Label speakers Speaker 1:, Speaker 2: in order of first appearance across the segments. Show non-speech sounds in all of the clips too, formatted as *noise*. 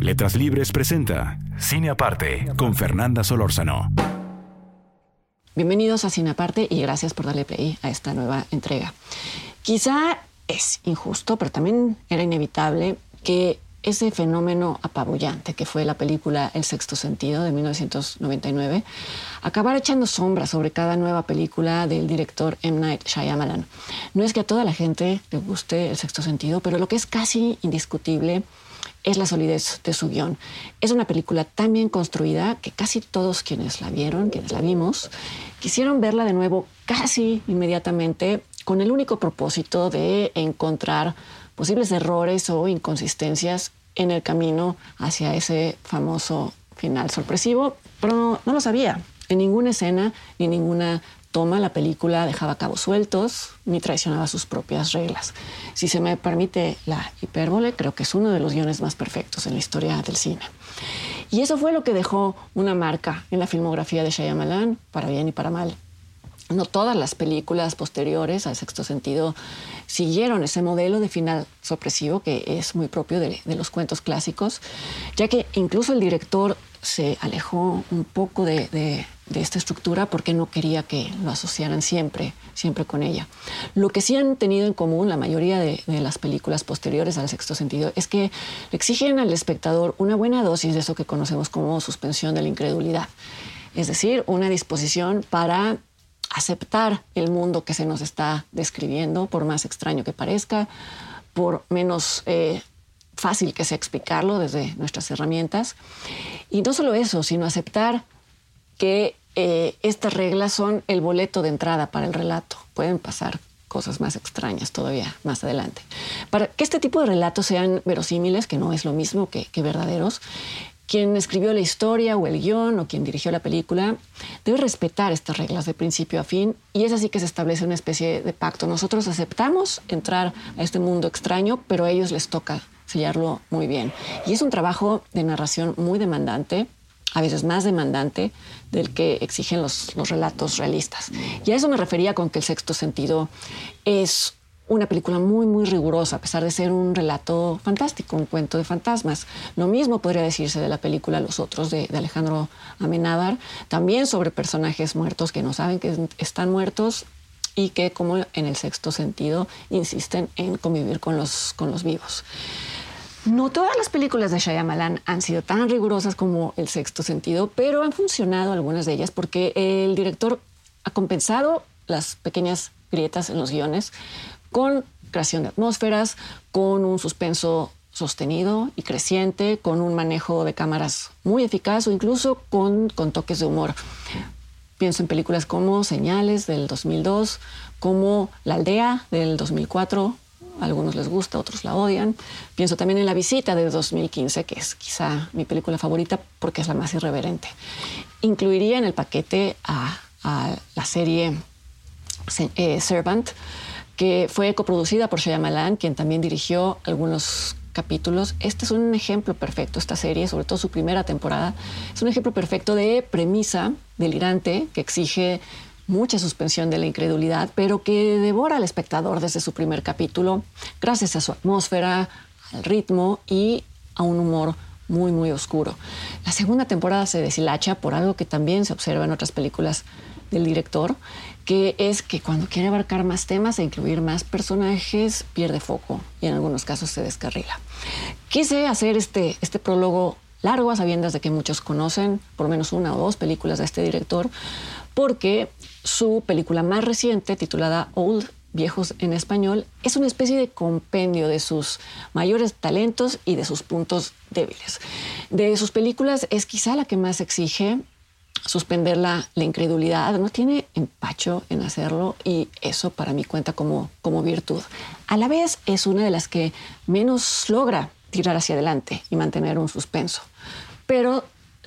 Speaker 1: Letras Libres presenta Cine Aparte con Fernanda Solórzano.
Speaker 2: Bienvenidos a Cine Aparte y gracias por darle play a esta nueva entrega. Quizá es injusto, pero también era inevitable que ese fenómeno apabullante que fue la película El sexto sentido de 1999 acabara echando sombra sobre cada nueva película del director M. Night Shyamalan. No es que a toda la gente le guste El sexto sentido, pero lo que es casi indiscutible la solidez de su guion. Es una película tan bien construida que casi todos quienes la vieron, quienes la vimos, quisieron verla de nuevo casi inmediatamente con el único propósito de encontrar posibles errores o inconsistencias en el camino hacia ese famoso final sorpresivo, pero no, lo sabía. En ninguna escena ni ninguna toma la película dejaba cabos sueltos ni traicionaba sus propias reglas. Si se me permite la hipérbole, creo que es uno de los guiones más perfectos en la historia del cine. Y eso fue lo que dejó una marca en la filmografía de Shyamalan, para bien y para mal. No todas las películas posteriores al sexto sentido siguieron ese modelo de final sorpresivo que es muy propio de, los cuentos clásicos, ya que incluso el director se alejó un poco de, esta estructura porque no quería que lo asociaran siempre, siempre con ella. Lo que sí han tenido en común la mayoría de, de las películas posteriores al sexto sentido es que le exigen al espectador una buena dosis de eso que conocemos como suspensión de la incredulidad. Es decir, una disposición para aceptar el mundo que se nos está describiendo, por más extraño que parezca, por menos eh, fácil que sea explicarlo desde nuestras herramientas. Y no solo eso, sino aceptar que eh, estas reglas son el boleto de entrada para el relato. Pueden pasar cosas más extrañas todavía más adelante. Para que este tipo de relatos sean verosímiles, que no es lo mismo que, que verdaderos, quien escribió la historia o el guion o quien dirigió la película debe respetar estas reglas de principio a fin y es así que se establece una especie de pacto. Nosotros aceptamos entrar a este mundo extraño, pero a ellos les toca sellarlo muy bien. Y es un trabajo de narración muy demandante, a veces más demandante del que exigen los, los relatos realistas. Y a eso me refería con que el sexto sentido es una película muy, muy rigurosa, a pesar de ser un relato fantástico, un cuento de fantasmas. Lo mismo podría decirse de la película Los Otros de, Alejandro Amenábar, también sobre personajes muertos que no saben que están muertos y que, como en el sexto sentido, insisten en convivir con los, con los vivos. No todas las películas de Shyamalan han sido tan rigurosas como El sexto sentido, pero han funcionado algunas de ellas porque el director ha compensado las pequeñas grietas en los guiones con creación de atmósferas, con un suspenso sostenido y creciente, con un manejo de cámaras muy eficaz o incluso con, con toques de humor. Pienso en películas como Señales del 2002, como La aldea del 2004, algunos les gusta, otros la odian. Pienso también en La visita de 2015, que es quizá mi película favorita porque es la más irreverente. Incluiría en el paquete a, la serie eh, Servant, que fue coproducida por Shyamalan, quien también dirigió algunos capítulos. Este es un ejemplo perfecto, esta serie, sobre todo su primera temporada, es un ejemplo perfecto de premisa delirante que exige mucha suspensión de la incredulidad, pero que devora al espectador desde su primer capítulo, gracias a su atmósfera, al ritmo y a un humor muy, muy oscuro. La segunda temporada se deshilacha por algo que también se observa en otras películas del director, que es que cuando quiere abarcar más temas e incluir más personajes, pierde foco y en algunos casos se descarrila. Quise hacer este, este prólogo largo a sabiendas de que muchos conocen por menos una o dos películas de este director, porque su película más reciente, titulada Old Viejos en Español, es una especie de compendio de sus mayores talentos y de sus puntos débiles. De sus películas es quizá la que más exige suspender la, incredulidad, no tiene empacho en hacerlo y eso para mí cuenta como, como virtud. A la vez es una de las que menos logra tirar hacia adelante y mantener un suspenso, pero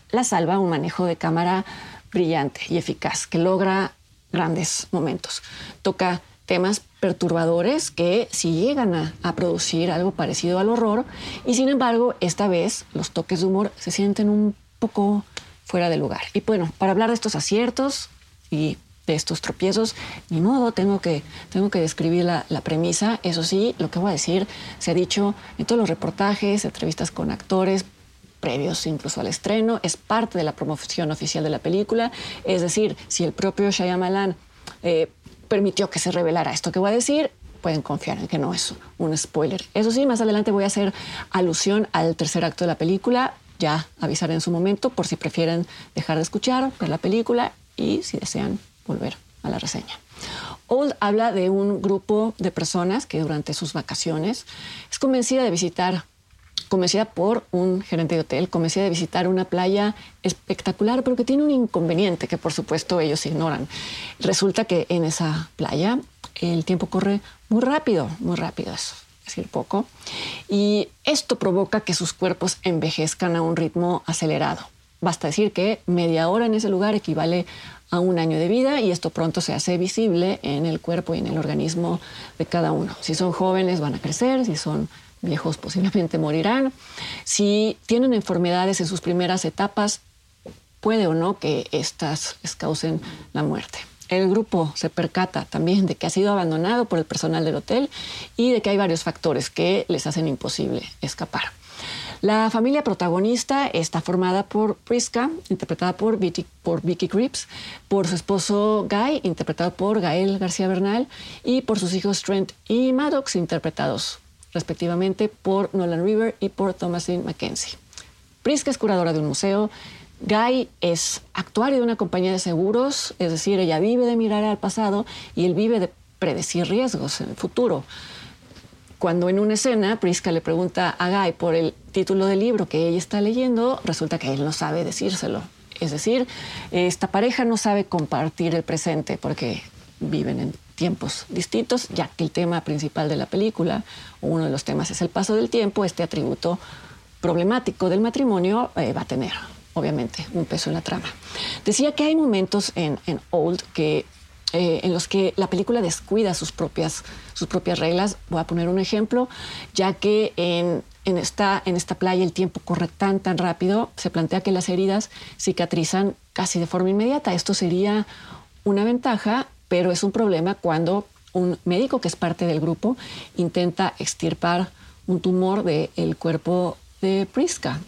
Speaker 2: la salva un manejo de cámara brillante y eficaz que logra grandes momentos. Toca temas perturbadores que si llegan a, producir algo parecido al horror y sin embargo esta vez los toques de humor se sienten un poco fuera de lugar. Y bueno, para hablar de estos aciertos y de estos tropiezos, ni modo, tengo que, tengo que describir la, premisa. Eso sí, lo que voy a decir se ha dicho en todos los reportajes, entrevistas con actores previos incluso al estreno, es parte de la promoción oficial de la película. Es decir, si el propio Shyamalan eh, permitió que se revelara esto que voy a decir, pueden confiar en que no es un spoiler. Eso sí, más adelante voy a hacer alusión al tercer acto de la película ya avisaré en su momento por si prefieren dejar de escuchar, ver la película y si desean volver a la reseña. Old habla de un grupo de personas que durante sus vacaciones es convencida de visitar, convencida por un gerente de hotel, convencida de visitar una playa espectacular, pero que tiene un inconveniente que por supuesto ellos ignoran. Resulta que en esa playa el tiempo corre muy rápido, muy rápido. Eso decir poco, y esto provoca que sus cuerpos envejezcan a un ritmo acelerado. Basta decir que media hora en ese lugar equivale a un año de vida y esto pronto se hace visible en el cuerpo y en el organismo de cada uno. Si son jóvenes van a crecer, si son viejos posiblemente morirán. Si tienen enfermedades en sus primeras etapas, puede o no que estas les causen la muerte el grupo se percata también de que ha sido abandonado por el personal del hotel y de que hay varios factores que les hacen imposible escapar. La familia protagonista está formada por Priska, interpretada por Vicky, por Vicky Cripps, por su esposo Guy, interpretado por Gael García Bernal, y por sus hijos Trent y Maddox, interpretados respectivamente por Nolan River y por Thomasin Mackenzie. Priska es curadora de un museo Guy es actuario de una compañía de seguros, es decir, ella vive de mirar al pasado y él vive de predecir riesgos en el futuro. Cuando en una escena Prisca le pregunta a Guy por el título del libro que ella está leyendo, resulta que él no sabe decírselo. Es decir, esta pareja no sabe compartir el presente porque viven en distintos, ya que el tema principal de la película, uno de los temas es el paso del tiempo, este atributo problemático del matrimonio eh, va a tener obviamente, un peso en la trama. Decía que hay momentos en, Old que, eh, en los que la película descuida sus propias, sus propias reglas. Voy a poner un ejemplo, ya que en, en, esta, en esta playa el tiempo corre tan, tan rápido, se plantea que las heridas cicatrizan casi de forma inmediata. Esto sería una ventaja, pero es un problema cuando un médico que es parte del grupo intenta extirpar un tumor del cuerpo de Priska,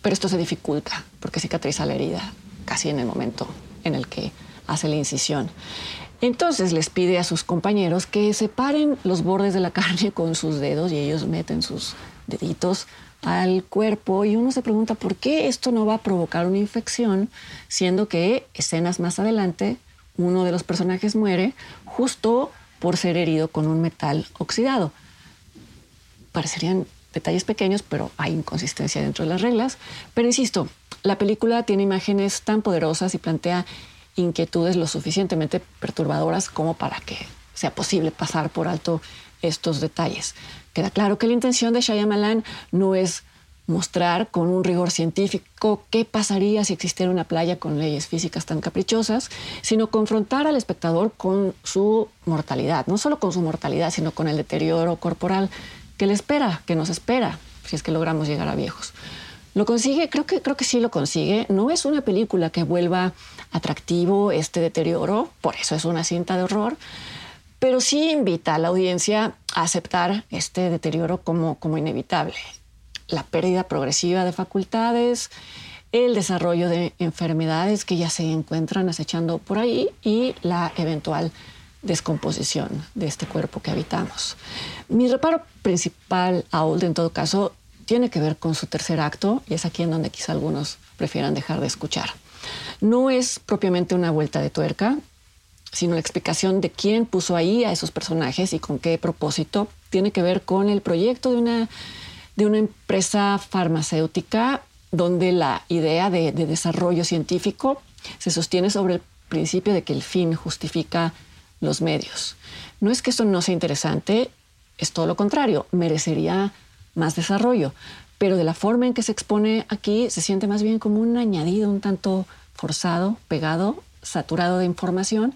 Speaker 2: pero esto se dificulta porque cicatriza la herida casi en el momento en el que hace la incisión. Entonces les pide a sus compañeros que separen los bordes de la *laughs* carne con sus dedos y ellos meten sus deditos al cuerpo y uno se pregunta por qué esto no va a provocar una infección, siendo que escenas más adelante uno de los personajes muere justo por ser herido con un metal oxidado. Parecerían detalles pequeños, pero hay inconsistencia dentro de las reglas. Pero insisto, la película tiene imágenes tan poderosas y plantea inquietudes lo suficientemente perturbadoras como para que sea posible pasar por alto estos detalles. Queda claro que la intención de Shyamalan no es mostrar con un rigor científico qué pasaría si existiera una playa con leyes físicas tan caprichosas, sino confrontar al espectador con su mortalidad, no solo con su mortalidad, sino con el deterioro corporal que le espera, que nos espera, si es que logramos llegar a viejos. ¿Lo consigue? Creo que, creo que sí lo consigue. No es una película que vuelva atractivo este deterioro, por eso es una cinta de horror, pero sí invita a la audiencia a aceptar este deterioro como, como inevitable. La pérdida progresiva de facultades, el desarrollo de enfermedades que ya se encuentran acechando por ahí y la eventual descomposición de este cuerpo que habitamos. Mi reparo principal a Old, en todo caso, tiene que ver con su tercer acto y es aquí en donde quizá algunos prefieran dejar de escuchar. No es propiamente una vuelta de tuerca, sino la explicación de quién puso ahí a esos personajes y con qué propósito. Tiene que ver con el proyecto de una, de una empresa farmacéutica donde la idea de, de desarrollo científico se sostiene sobre el principio de que el fin justifica los medios. No es que esto no sea interesante, es todo lo contrario, merecería más desarrollo, pero de la forma en que se expone aquí se siente más bien como un añadido un tanto forzado, pegado, saturado de información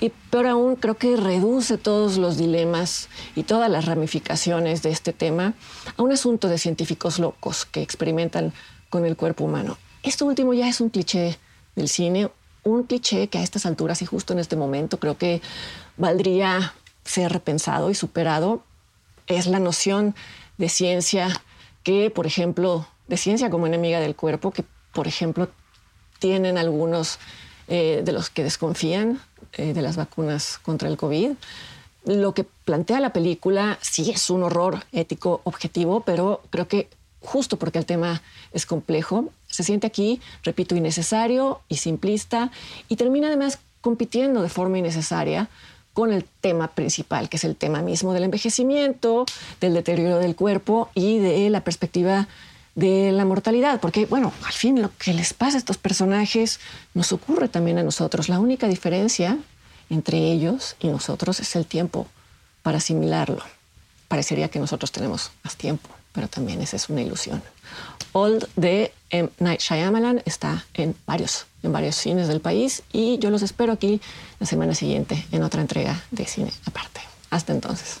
Speaker 2: y peor aún, creo que reduce todos los dilemas y todas las ramificaciones de este tema a un asunto de científicos locos que experimentan con el cuerpo humano. Esto último ya es un cliché del cine, un cliché que a estas alturas y justo en este momento creo que valdría ser repensado y superado. Es la noción de ciencia que, por ejemplo, de ciencia como enemiga del cuerpo, que, por ejemplo, tienen algunos eh, de los que desconfían eh, de las vacunas contra el COVID. Lo que plantea la película sí es un horror ético objetivo, pero creo que justo porque el tema es complejo, se siente aquí, repito, innecesario y simplista y termina además compitiendo de forma innecesaria con el tema principal, que es el tema mismo del envejecimiento, del deterioro del cuerpo y de la perspectiva de la mortalidad, porque bueno, al fin lo que les pasa a estos personajes nos ocurre también a nosotros. La única diferencia entre ellos y nosotros es el tiempo para asimilarlo. Parecería que nosotros tenemos más tiempo, pero también esa es una ilusión. Old de M. Night Shyamalan está en varios, en varios cines del país y yo los espero aquí la semana siguiente en otra entrega de cine aparte. Hasta entonces.